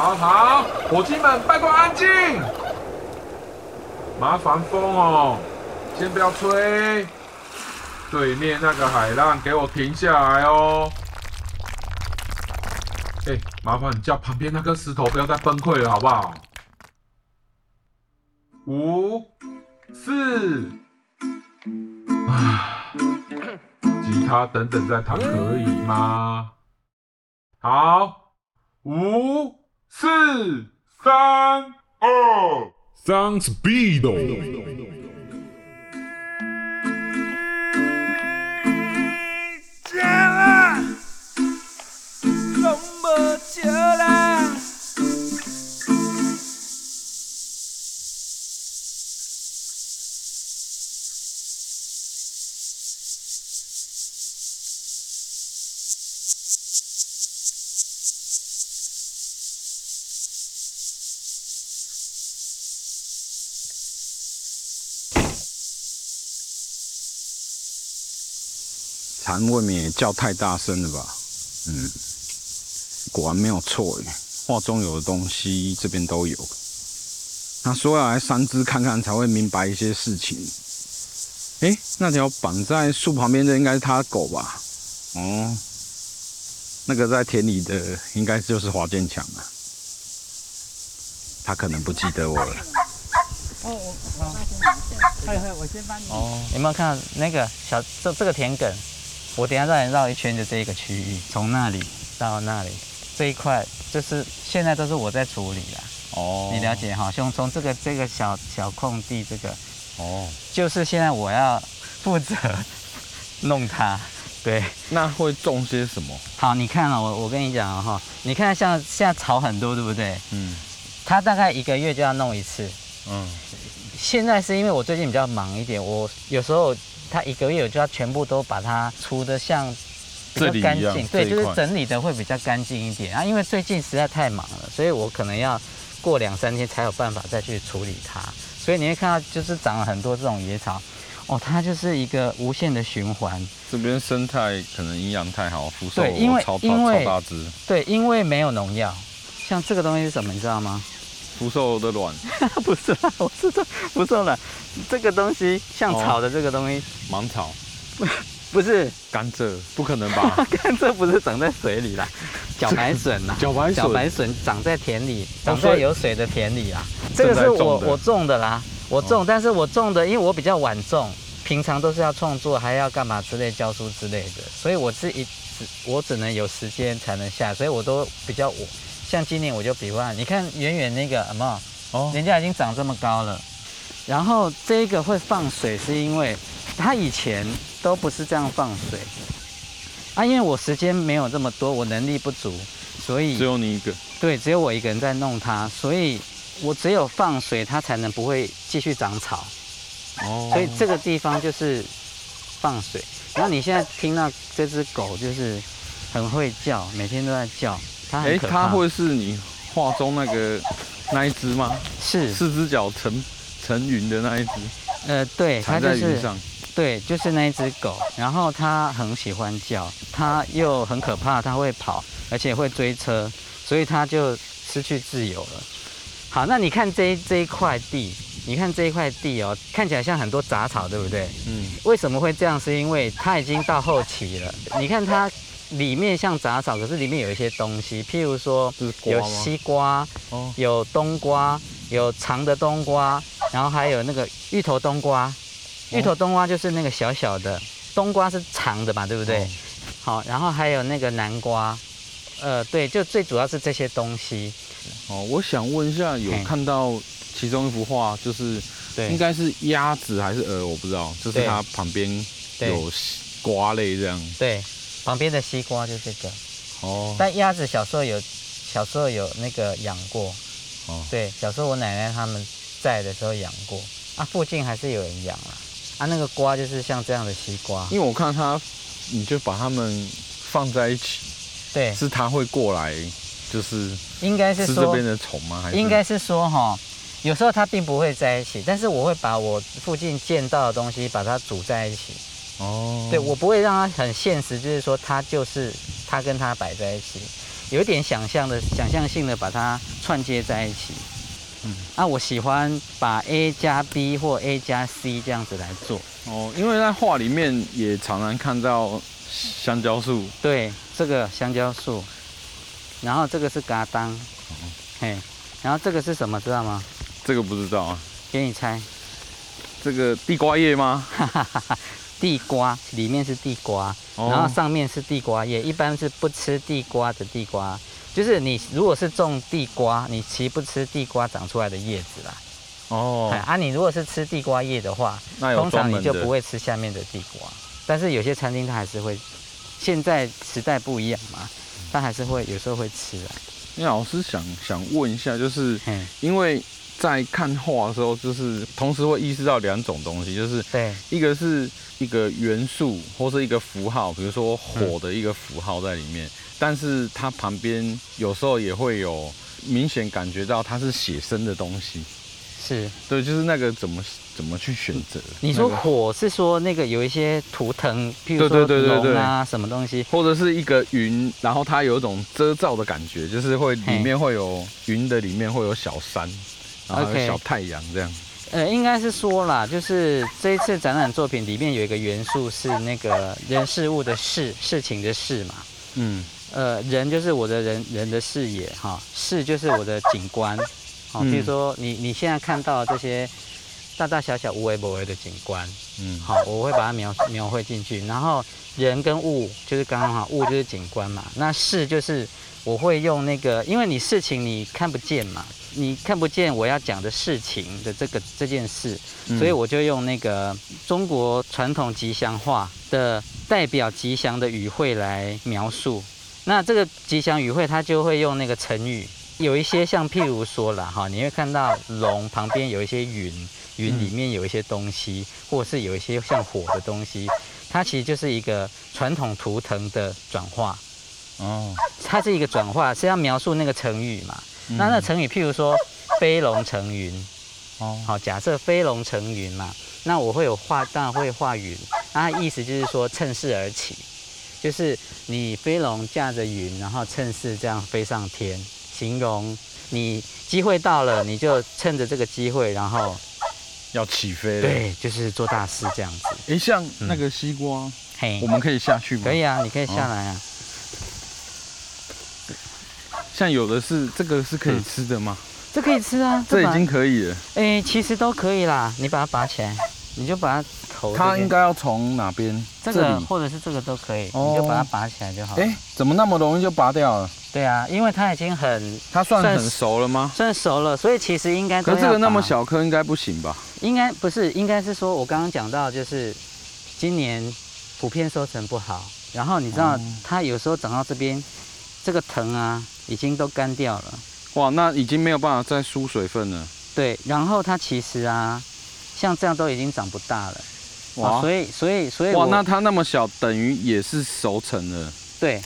好好，伙计们，拜托安静。麻烦风哦，先不要吹。对面那个海浪，给我停下来哦。哎，麻烦你叫旁边那颗石头不要再崩溃了，好不好？五、四，啊，吉他等等再弹可以吗？好，五、四、三、二 sounds beaten。蝉未免也叫太大声了吧？嗯，果然没有错耶，画中有的东西这边都有。那说要来三只看看才会明白一些事情。诶，那条绑在树旁边的应该是他的狗吧？哦，那个在田里的应该就是华建强了。他可能不记得我了。哦，我我先帮你。哦，有没有看到那个小这这个田埂？我等下再绕一圈，就这一个区域，从那里到那里这一块，就是现在都是我在处理的。哦，你了解哈？从从这个这个小小空地，这个哦，就是现在我要负责弄它。对，那会种些什么？好，你看了我我跟你讲哈，你看像现在草很多，对不对？嗯。它大概一个月就要弄一次。嗯。现在是因为我最近比较忙一点，我有时候。它一个月我就要全部都把它除得像比较干净，对，就是整理的会比较干净一点啊。因为最近实在太忙了，所以我可能要过两三天才有办法再去处理它。所以你会看到就是长了很多这种野草，哦，它就是一个无限的循环。这边生态可能营养太好，福寿对，因为超因为超大只，对，因为没有农药。像这个东西是什么，你知道吗？福寿的卵？不是啦，我是说福寿卵。这个东西像草的这个东西，芒草，不 不是甘蔗，不可能吧？甘蔗不是长在水里啦，茭白笋呐，茭白茭白笋长在田里，长在有水的田里啦。这个是我我种的啦，我种，但是我种的，因为我比较晚种，平常都是要创作，还要干嘛之类教书之类的，所以我是一只我只能有时间才能下，所以我都比较我像今年我就比方，你看远远那个什么哦，人家已经长这么高了。然后这个会放水，是因为它以前都不是这样放水啊。因为我时间没有这么多，我能力不足，所以只有你一个。对，只有我一个人在弄它，所以我只有放水，它才能不会继续长草。哦。所以这个地方就是放水。然后你现在听到这只狗就是很会叫，每天都在叫。它很可怕。哎，它会是你画中那个那一只吗？是。四只脚成。成云的那一只，呃，对，它就是，对，就是那一只狗，然后它很喜欢叫，它又很可怕，它会跑，而且会追车，所以它就失去自由了。好，那你看这一这一块地，你看这一块地哦，看起来像很多杂草，对不对？嗯。为什么会这样？是因为它已经到后期了。你看它里面像杂草，可是里面有一些东西，譬如说有西瓜，有冬瓜，有长的冬瓜。然后还有那个芋头冬瓜，芋头冬瓜就是那个小小的，冬瓜是长的嘛，对不对？好，然后还有那个南瓜，呃，对，就最主要是这些东西。哦，我想问一下，有看到其中一幅画，就是应该是鸭子还是鹅，我不知道，就是它旁边有瓜类这样。对，旁边的西瓜就这个。哦。但鸭子小时候有，小时候有那个养过。哦。对，小时候我奶奶他们。在的时候养过啊，附近还是有人养啊。啊，那个瓜就是像这样的西瓜，因为我看它，你就把它们放在一起，对，是它会过来，就是应该是吃这边的虫吗？还是应该是说哈，有时候它并不会在一起，但是我会把我附近见到的东西把它组在一起。哦，对，我不会让它很现实，就是说它就是它跟它摆在一起。有点想象的想象性的把它串接在一起。嗯，啊，我喜欢把 A 加 B 或 A 加 C 这样子来做。哦，因为在画里面也常常看到香蕉树。对，这个香蕉树，然后这个是嘎当，嘿，然后这个是什么知道吗？这个不知道啊，给你猜。这个地瓜叶吗？地瓜里面是地瓜，然后上面是地瓜叶，一般是不吃地瓜的地瓜。就是你如果是种地瓜，你其实不吃地瓜长出来的叶子啦。哦。啊，你如果是吃地瓜叶的话，通常你就不会吃下面的地瓜。但是有些餐厅它还是会，现在时代不一样嘛，它还是会有时候会吃啊。那老师想想问一下，就是因为在看画的时候，就是同时会意识到两种东西，就是对，一个是一个元素或是一个符号，比如说火的一个符号在里面。但是它旁边有时候也会有明显感觉到它是写生的东西，是。对，就是那个怎么怎么去选择？你说火是说那个有一些图腾，譬如说龙啊什么东西，或者是一个云，然后它有一种遮罩的感觉，就是会里面会有云的里面会有小山，然后小太阳这样。呃，应该是说啦，就是这一次展览作品里面有一个元素是那个人事物的事，事情的事嘛，嗯。呃，人就是我的人人的视野哈，事就是我的景观，好，比如说你你现在看到这些大大小小无微不为的景观，嗯，好，我会把它描描绘进去，然后人跟物就是刚刚好，物就是景观嘛，那事就是我会用那个，因为你事情你看不见嘛，你看不见我要讲的事情的这个这件事，所以我就用那个中国传统吉祥话的代表吉祥的语汇来描述。那这个吉祥语汇，它就会用那个成语，有一些像譬如说了哈，你会看到龙旁边有一些云，云里面有一些东西，或者是有一些像火的东西，它其实就是一个传统图腾的转化。哦，它是一个转化，是要描述那个成语嘛？那那成语譬如说飞龙成云，哦，好，假设飞龙成云嘛，那我会有画，当然会画云，那它意思就是说趁势而起。就是你飞龙驾着云，然后趁势这样飞上天，形容你机会到了，你就趁着这个机会，然后要起飞了。对，就是做大事这样子。哎，像那个西瓜，嘿，我们可以下去吗？可以啊，你可以下来啊。像有的是这个是可以吃的吗？这可以吃啊，这已经可以了。哎，其实都可以啦，你把它拔起来，你就把它。它应该要从哪边？这个或者是这个都可以，你就把它拔起来就好。哎，怎么那么容易就拔掉了？对啊，因为它已经很，它算很熟了吗？算熟了，所以其实应该。可这个那么小颗应该不行吧？应该不是，应该是说我刚刚讲到，就是今年普遍收成不好，然后你知道它有时候长到这边，这个藤啊已经都干掉了。哇，那已经没有办法再输水分了。对，然后它其实啊，像这样都已经长不大了。哇，所以所以所以哇，那它那么小，等于也是熟成了。对，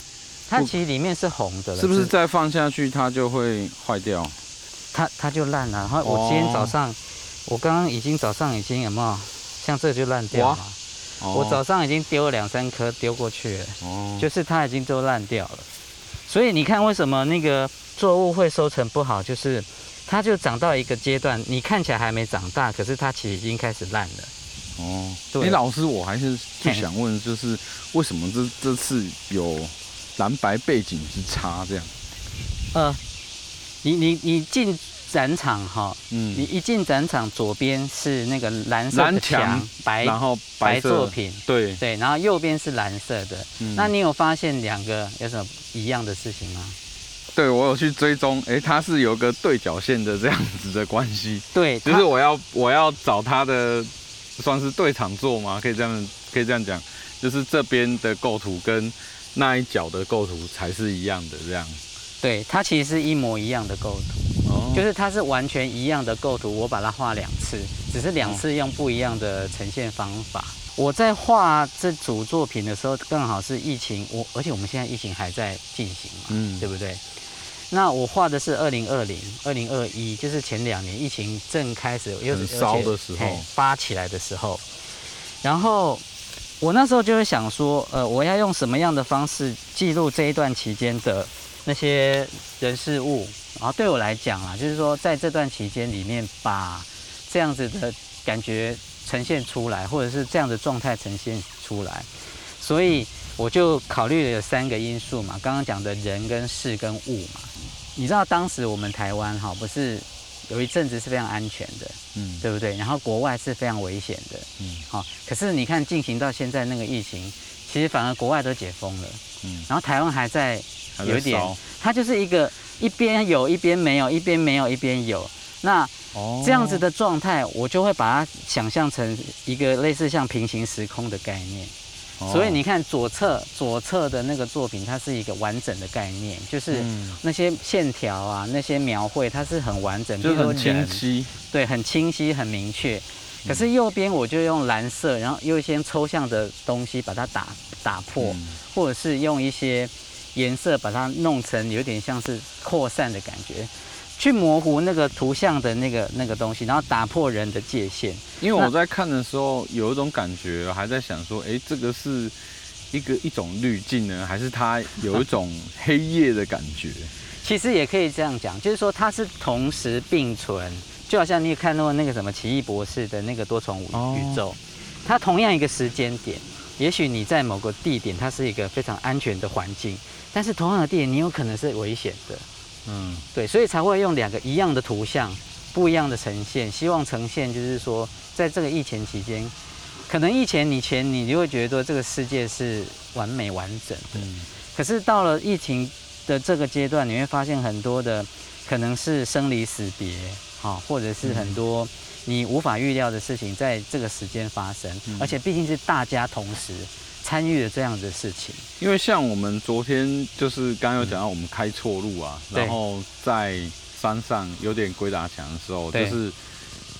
它其实里面是红的了。是不是再放下去它就会坏掉？它它就烂了。然后我今天早上，哦、我刚刚已经早上已经有没有？像这就烂掉了。哦、我早上已经丢了两三颗丢过去了。哦。就是它已经都烂掉了。所以你看，为什么那个作物会收成不好？就是它就长到一个阶段，你看起来还没长大，可是它其实已经开始烂了。哦，对，哎，老师，我还是最想问，就是为什么这这次有蓝白背景之差这样？呃，你你你进展场哈，嗯，你一进展场，左边是那个蓝色的墙，白，然后白作品，对对，然后右边是蓝色的。嗯，那你有发现两个有什么一样的事情吗？对，我有去追踪，哎，它是有个对角线的这样子的关系。对，就是我要我要找它的。算是对场作吗？可以这样，可以这样讲，就是这边的构图跟那一角的构图才是一样的这样。对，它其实是一模一样的构图，哦，就是它是完全一样的构图，我把它画两次，只是两次用不一样的呈现方法。哦，我在画这组作品的时候，刚好是疫情，我而且我们现在疫情还在进行嘛，嗯，对不对？那我画的是二零二零、二零二一，就是前两年疫情正开始又烧的时候，发起来的时候。然后我那时候就会想说，呃，我要用什么样的方式记录这一段期间的那些人事物？然后对我来讲啊，就是说在这段期间里面，把这样子的感觉呈现出来，或者是这样的状态呈现出来。所以我就考虑了有三个因素嘛，刚刚讲的人跟事跟物嘛。你知道当时我们台湾哈，不是有一阵子是非常安全的，嗯，对不对？然后国外是非常危险的，嗯，好。可是你看进行到现在那个疫情，其实反而国外都解封了，嗯，然后台湾还在有一点，它就是一个一边有一边没有，一边没有一边有。那这样子的状态，我就会把它想象成一个类似像平行时空的概念。所以你看左侧左侧的那个作品，它是一个完整的概念，就是那些线条啊，那些描绘，它是很完整，就很清晰，对，很清晰，很明确。可是右边我就用蓝色，然后用一些抽象的东西把它打打破，或者是用一些颜色把它弄成有点像是扩散的感觉。去模糊那个图像的那个那个东西，然后打破人的界限。因为我在看的时候有一种感觉，还在想说，哎，这个是一个一种滤镜呢，还是它有一种黑夜的感觉？其实也可以这样讲，就是说它是同时并存，就好像你看到那个什么奇异博士的那个多重宇宙，它同样一个时间点，也许你在某个地点，它是一个非常安全的环境，但是同样的地点，你有可能是危险的。嗯，对，所以才会用两个一样的图像，不一样的呈现，希望呈现就是说，在这个疫情期间，可能疫情以前你就会觉得说这个世界是完美完整的，嗯，可是到了疫情的这个阶段，你会发现很多的可能是生离死别，哈，或者是很多你无法预料的事情在这个时间发生，而且毕竟是大家同时。参与了这样的事情，因为像我们昨天就是刚刚有讲到我们开错路啊，嗯、然后在山上有点鬼打墙的时候，就是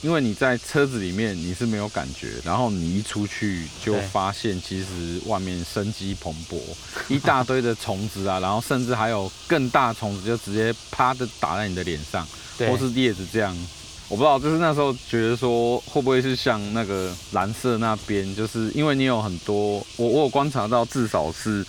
因为你在车子里面你是没有感觉，然后你一出去就发现其实外面生机蓬勃，一大堆的虫子啊，然后甚至还有更大虫子就直接啪的打在你的脸上，或是叶子这样。我不知道，就是那时候觉得说，会不会是像那个蓝色那边，就是因为你有很多，我我有观察到至少是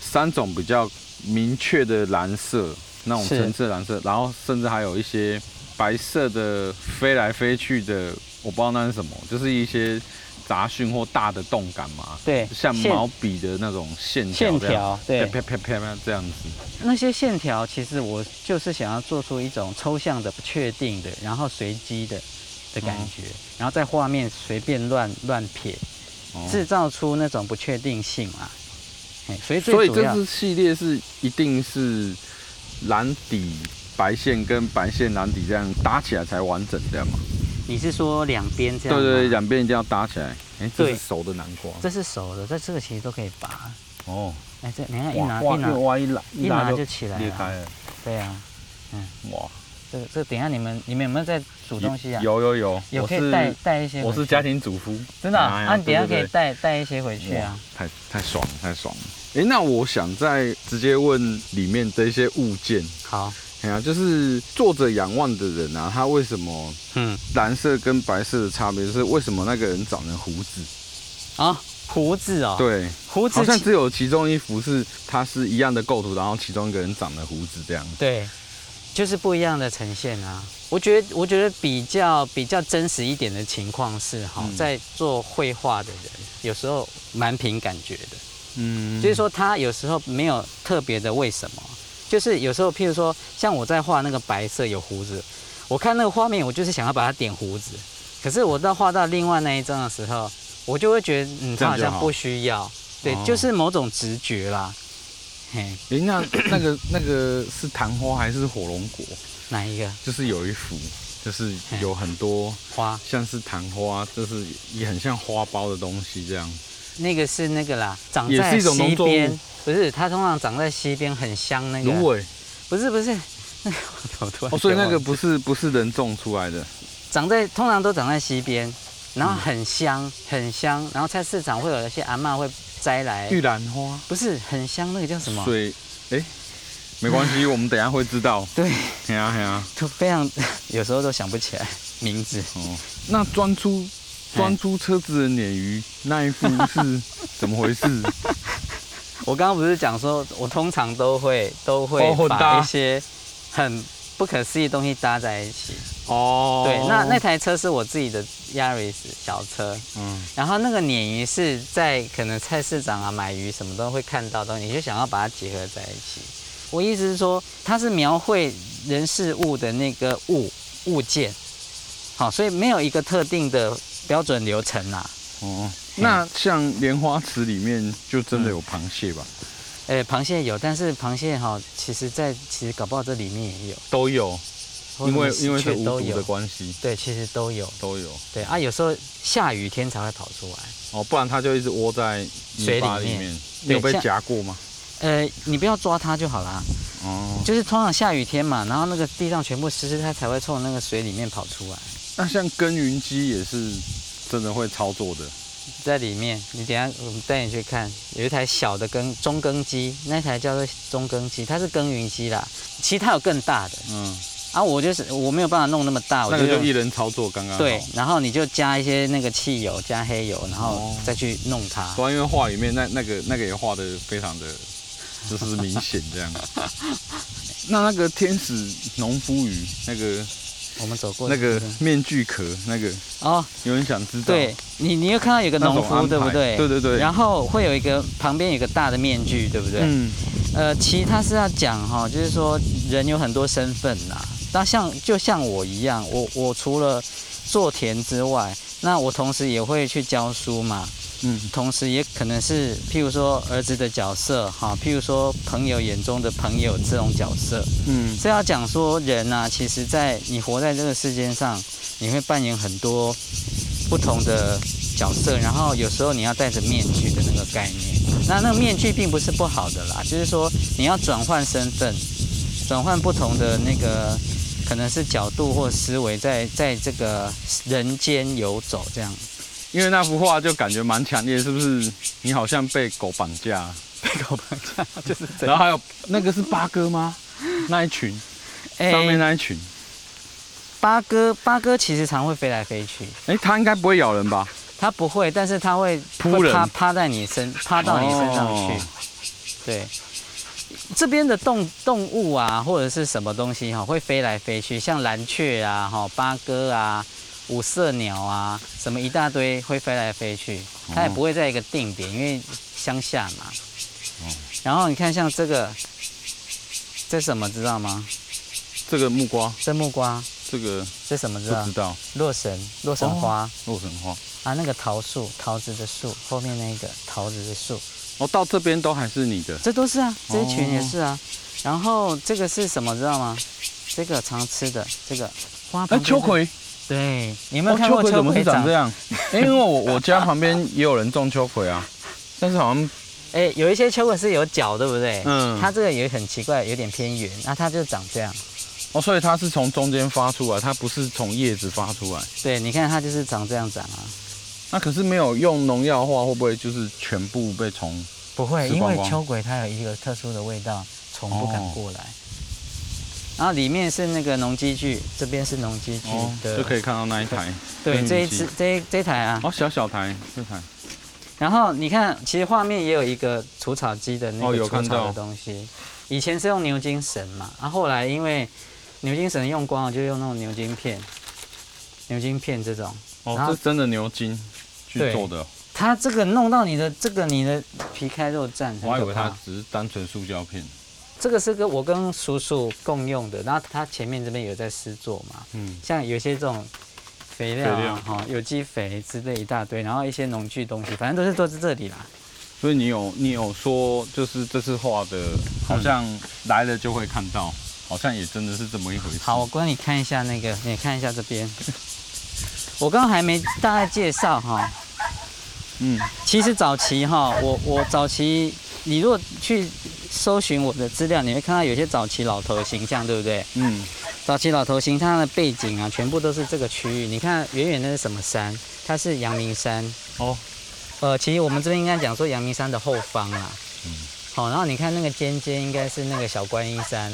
三种比较明确的蓝色，那种橙色蓝色，然后甚至还有一些白色的飞来飞去的，我不知道那是什么，就是一些。杂讯或大的动感嘛，对，像毛笔的那种线条，线条，对，啪啪啪啪这样子。那些线条其实我就是想要做出一种抽象的、不确定的，然后随机的的感觉，嗯、然后在画面随便乱乱撇，制造出那种不确定性嘛。所以所以这支系列是一定是蓝底白线跟白线蓝底这样搭起来才完整的嘛。你是说两边这样？对对，两边一定要搭起来。哎、欸，这是熟的南瓜。这是熟的，这这个其实都可以拔。哦。哎、欸，这你看一拿哇一拿哇一拿一拿就起来了。裂开了。对啊。嗯。哇。这个这个，等一下你们你们有没有在煮东西啊？有有有。有可以带带一些。我是家庭主妇。真的啊？啊，你等一下可以带带一些回去啊。太太爽了，太爽了。哎、欸，那我想再直接问里面的一些物件。好。哎呀，就是坐着仰望的人啊，他为什么？嗯，蓝色跟白色的差别就是为什么那个人长了胡子？啊，胡子啊、哦？对，胡子好像只有其中一幅是它是一样的构图，然后其中一个人长了胡子这样。对，就是不一样的呈现啊。我觉得，我觉得比较比较真实一点的情况是，哈，在做绘画的人有时候蛮凭感觉的。嗯，就是说他有时候没有特别的为什么。就是有时候，譬如说，像我在画那个白色有胡子，我看那个画面，我就是想要把它点胡子。可是我到画到另外那一张的时候，我就会觉得，嗯，他好像不需要。对，就是某种直觉啦。嘿，哎，那那个那个是昙花还是火龙果？哪一个？就是有一幅，就是有很多花，像是昙花，就是也很像花苞的东西这样。那个是那个啦，长在西边。不是，它通常长在溪边，很香那个。芦苇。不是不是，那 个我突然。哦，所以那个不是不是人种出来的。长在通常都长在溪边，然后很香、嗯、很香，然后菜市场会有一些阿嬷会摘来。玉兰花。不是很香，那个叫什么？水，哎、欸，没关系，我们等一下会知道。对。嘿啊嘿啊。都非常，有时候都想不起来名字。哦。那钻出钻出车子的鲶鱼那一副 是怎么回事？我刚刚不是讲说，我通常都会都会把一些很不可思议的东西搭在一起。哦，对，那那台车是我自己的 Yaris 小车，嗯，然后那个鲶鱼是在可能菜市场啊买鱼什么都会看到的东西，你就想要把它结合在一起。我意思是说，它是描绘人事物的那个物物件，好，所以没有一个特定的标准流程啦。哦，那像莲花池里面就真的有螃蟹吧？哎、嗯欸，螃蟹有，但是螃蟹哈，其实在其实搞不好这里面也有，都有，因为因为是无毒的关系。对，其实都有，都有。对啊，有时候下雨天才会跑出来。哦，不然它就一直窝在水里面。你有被夹过吗？呃，你不要抓它就好啦。哦，就是通常下雨天嘛，然后那个地上全部湿湿，它才会从那个水里面跑出来。那像耕耘机也是真的会操作的，在里面。你等下我们带你去看，有一台小的耕中耕机，那台叫做中耕机，它是耕耘机啦。其实它有更大的，嗯，啊，我就是我没有办法弄那么大，我就，就一人操作刚刚。对，然后你就加一些那个汽油，加黑油，然后再去弄它。不然因为画里面那那个那个也画的非常的。就是明显这样。那那个天使农夫鱼，那个我们走过那个面具壳，那个哦，有人想知道？对你，你又看到有个农夫，对不对？对对对。然后会有一个旁边有个大的面具，对不对？嗯。呃，其实他是要讲哈，就是说人有很多身份呐。那像就像我一样，我我除了做田之外，那我同时也会去教书嘛。嗯，同时也可能是，譬如说儿子的角色，哈，譬如说朋友眼中的朋友这种角色，嗯，这要讲说人呐、啊，其实在你活在这个世界上，你会扮演很多不同的角色，然后有时候你要戴着面具的那个概念，那那个面具并不是不好的啦，就是说你要转换身份，转换不同的那个可能是角度或思维，在在这个人间游走这样。因为那幅画就感觉蛮强烈，是不是？你好像被狗绑架，被狗绑架就是这样。然后还有那个是八哥吗？那一群，上面那一群。八哥，八哥其实常会飞来飞去。哎，它应该不会咬人吧？它不会，但是它会扑人，趴趴在你身，趴到你身上去。哦、对，这边的动动物啊，或者是什么东西哈，会飞来飞去，像蓝雀啊，哈，八哥啊。五色鸟啊，什么一大堆会飞来飞去，它也不会在一个定点，因为乡下嘛。然后你看像这个，这什么知道吗？这个木瓜。这木瓜。这个。这什么知道？不知道。洛神，洛神花。洛神花。啊，那个桃树，桃子的树，后面那个桃子的树。哦，到这边都还是你的。这都是啊，这一群也是啊。然后这个是什么知道吗？这个常吃的这个花。哎，秋葵。对，你有没有看过秋葵怎么是长这样？因为我我家旁边也有人种秋葵啊，但是好像，哎，有一些秋葵是有角，对不对？嗯，它这个也很奇怪，有点偏圆，那它就长这样。哦，所以它是从中间发出来，它不是从叶子发出来。对，你看它就是长这样长啊。那可是没有用农药的话，会不会就是全部被虫？不会，因为秋葵它有一个特殊的味道，虫不敢过来。哦然后里面是那个农机具，这边是农机具的，就可以看到那一台。对，这一次这一这一台啊。哦，小小台这台。然后你看，其实画面也有一个除草机的那个除草的东西。以前是用牛筋绳嘛，然后后来因为牛筋绳用光了，就用那种牛筋片。牛筋片这种。哦，这真的牛筋去做的。它这个弄到你的这个你的皮开肉绽。我还以为它只是单纯塑胶片。这个是跟我跟叔叔共用的，然后他前面这边有在施作嘛，嗯，像有些这种肥料啊，哈，有机肥之类一大堆，然后一些农具东西，反正都是都是这里啦。所以你有你有说，就是这次画的，好像来了就会看到，好像也真的是这么一回事。好，我帮你看一下那个，你看一下这边，我刚刚还没大概介绍哈，嗯，其实早期哈，我我早期你如果去。搜寻我的资料，你会看到有些早期老头的形象，对不对？嗯。早期老头形象的背景啊，全部都是这个区域。你看远远那是什么山？它是阳明山。哦。呃，其实我们这边应该讲说阳明山的后方啊。嗯。好，然后你看那个尖尖，应该是那个小观音山。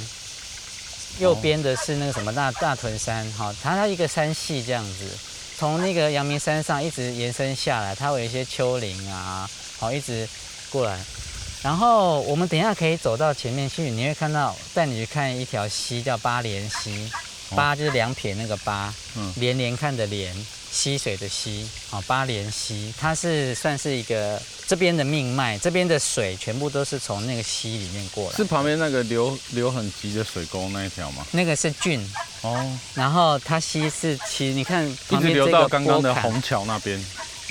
右边的是那个什么大大屯山。好，它它一个山系这样子。从那个阳明山上一直延伸下来，它会有一些丘陵啊，好，一直过来。然后我们等一下可以走到前面去，你会看到带你去看一条溪，叫八连溪。八就是两撇那个八，嗯，连连看的连，溪水的溪，啊，八连溪，它是算是一个这边的命脉，这边的水全部都是从那个溪里面过来。是旁边那个流流很急的水沟那一条吗？那个是郡，哦，然后它溪是其实你看旁边这个，一直流到刚刚的虹桥那边，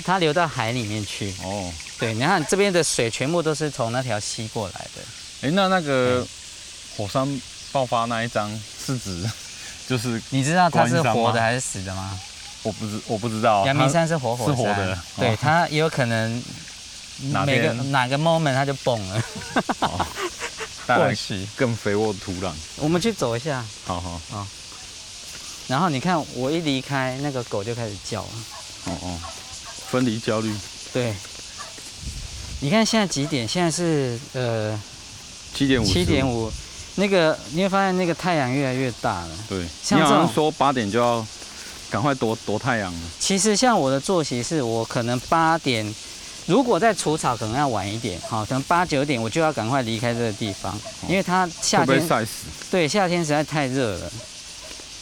它流到海里面去。哦，对，你看这边的水全部都是从那条溪过来的。哎，那那个火山爆发那一张是指？就是你知道它是活的还是死的吗？我不知我不知道。阳明山是活火山，是活的。对，它也有可能 每个哪个 moment 它就崩了。或许更肥沃的土壤。我们去走一下。好好好。然后你看，我一离开，那个狗就开始叫了。哦哦，分离焦虑。对。你看现在几点？现在是呃七点五。七点五。那个你会发现那个太阳越来越大了。对，像这样说八点就要赶快躲躲太阳了。其实像我的作息是，我可能八点，如果在除草可能要晚一点，好，可能八九点我就要赶快离开这个地方，因为它夏天晒死？对，夏天实在太热了。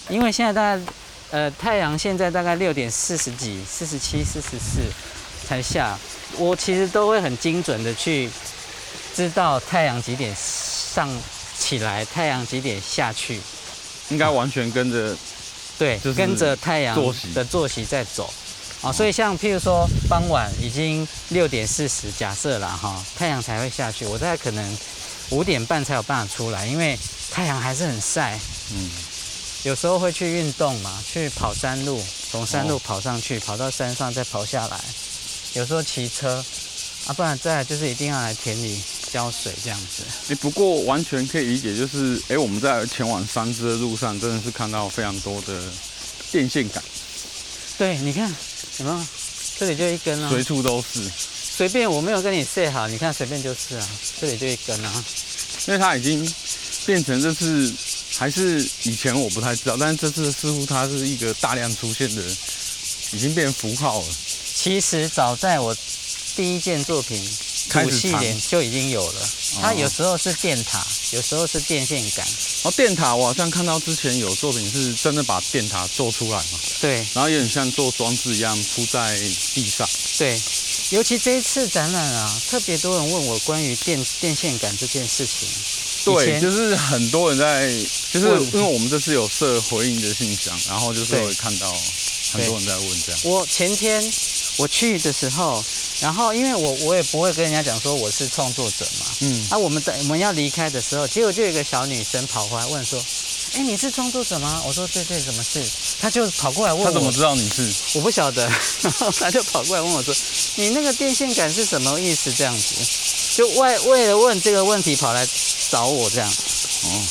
因为现在大概呃太阳现在大概六点四十几、四十七、四十四才下，我其实都会很精准的去知道太阳几点上。起来，太阳几点下去？应该完全跟着，对，跟着太阳的作息在走啊。所以像譬如说傍晚已经六点四十，假设了哈，太阳才会下去。我大概可能五点半才有办法出来，因为太阳还是很晒。嗯，有时候会去运动嘛，去跑山路，从山路跑上去，跑到山上再跑下来。有时候骑车啊，不然再来就是一定要来田里。浇水这样子，哎，不过完全可以理解，就是哎，我们在前往三芝的路上，真的是看到非常多的电线杆。对，你看，有没有？这里就一根啊，随处都是。随便，我没有跟你设好，你看随便就是啊，这里就一根啊。因为它已经变成这次，还是以前我不太知道，但是这次似乎它是一个大量出现的，已经变符号了。其实早在我第一件作品。主系列就已经有了，它有时候是电塔，有时候是电线杆。哦，电塔我好像看到之前有作品是真的把电塔做出来嘛？对。然后有点像做装置一样铺在地上。对。尤其这一次展览啊，特别多人问我关于电电线杆这件事情。对，就是很多人在，就是因为我们这次有设回应的信箱，然后就是会看到很多人在问这样。我前天我去的时候。然后，因为我我也不会跟人家讲说我是创作者嘛，嗯，啊，我们在我们要离开的时候，结果就有一个小女生跑过来问说，哎，你是创作者吗？我说对对，什么事？她就跑过来问我，她怎么知道你是？我不晓得，然后她就跑过来问我说，你那个电线杆是什么意思？这样子，就为为了问这个问题跑来找我这样。哦，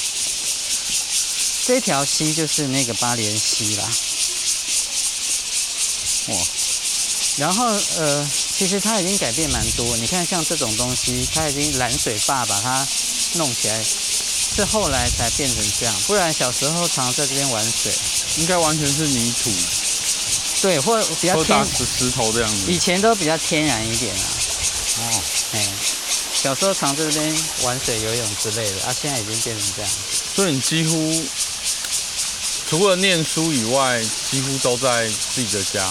这条溪就是那个八连溪啦。哇，然后呃。其实它已经改变蛮多，你看像这种东西，它已经拦水坝把它弄起来，是后来才变成这样，不然小时候常在这边玩水，应该完全是泥土，对，或比较天石石头这样子，以前都比较天然一点啊。哦，哎，小时候常在这边玩水、游泳之类的，啊，现在已经变成这样。所以你几乎除了念书以外，几乎都在自己的家。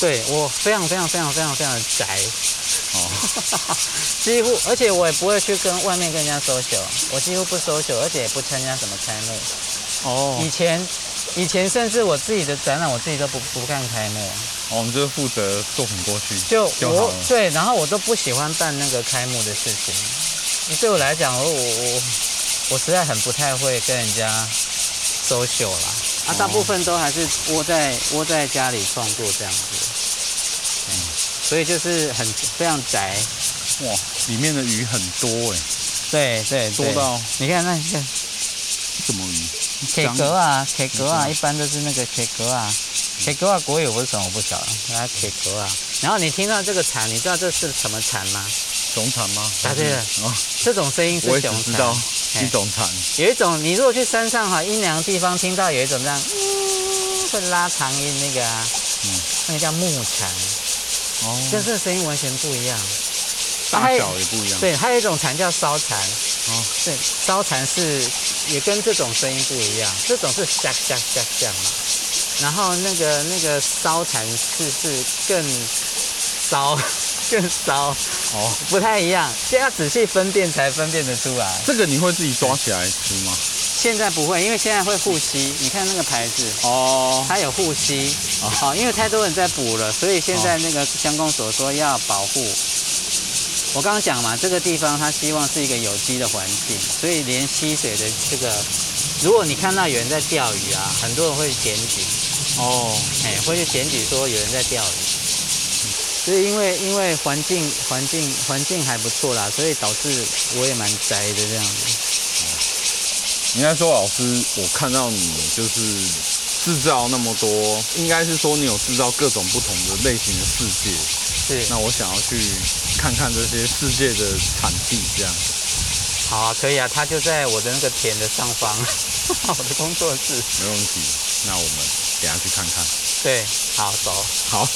对，我非常非常非常非常非常的宅，哦，几乎，而且我也不会去跟外面跟人家 social，我几乎不 social，而且也不参加什么开幕。哦，以前，以前甚至我自己的展览，我自己都不不看开幕。哦，我们就是负责作品过去就，就我对，然后我都不喜欢办那个开幕的事情。对我来讲，我我我实在很不太会跟人家 social 啦。啊，大部分都还是窝在窝在家里创作这样子。所以就是很非常窄，哇，里面的鱼很多哎，对对，多到你看那个什么鱼铁格啊铁格啊，一般都是那个铁格啊铁格啊，国语我是什么我不晓得，来铁格啊。然后你听到这个蝉，你知道这是什么蝉吗？熊蝉吗？答对了，哦，这种声音是熊蝉。我也知道一种蝉，有一种你如果去山上哈阴凉的地方听到有一种这样，嗯，会拉长音那个啊。嗯，那个叫木蝉。哦，跟这个声音完全不一样，大小也不一样。对，还有一种蝉叫烧蝉。哦，对，烧蝉是也跟这种声音不一样，这种是吓吓吓吓嘛。然后那个那个烧蝉是是更烧 更烧哦，不太一样，这要仔细分辨才分辨得出来。这个你会自己抓起来吃吗？现在不会，因为现在会护膝。你看那个牌子哦，它有护栖哦，因为太多人在补了，所以现在那个乡公所说要保护。我刚刚讲嘛，这个地方它希望是一个有机的环境，所以连溪水的这个，如果你看到有人在钓鱼啊，很多人会检举哦，哎，会去检举说有人在钓鱼。所以因为因为环境环境环境还不错啦，所以导致我也蛮宅的这样子。应该说，老师，我看到你就是制造那么多，应该是说你有制造各种不同的类型的世界。是。那我想要去看看这些世界的产地，这样。好啊，可以啊，它就在我的那个田的上方，我的工作室。没问题，那我们等下去看看。对，好，走。好。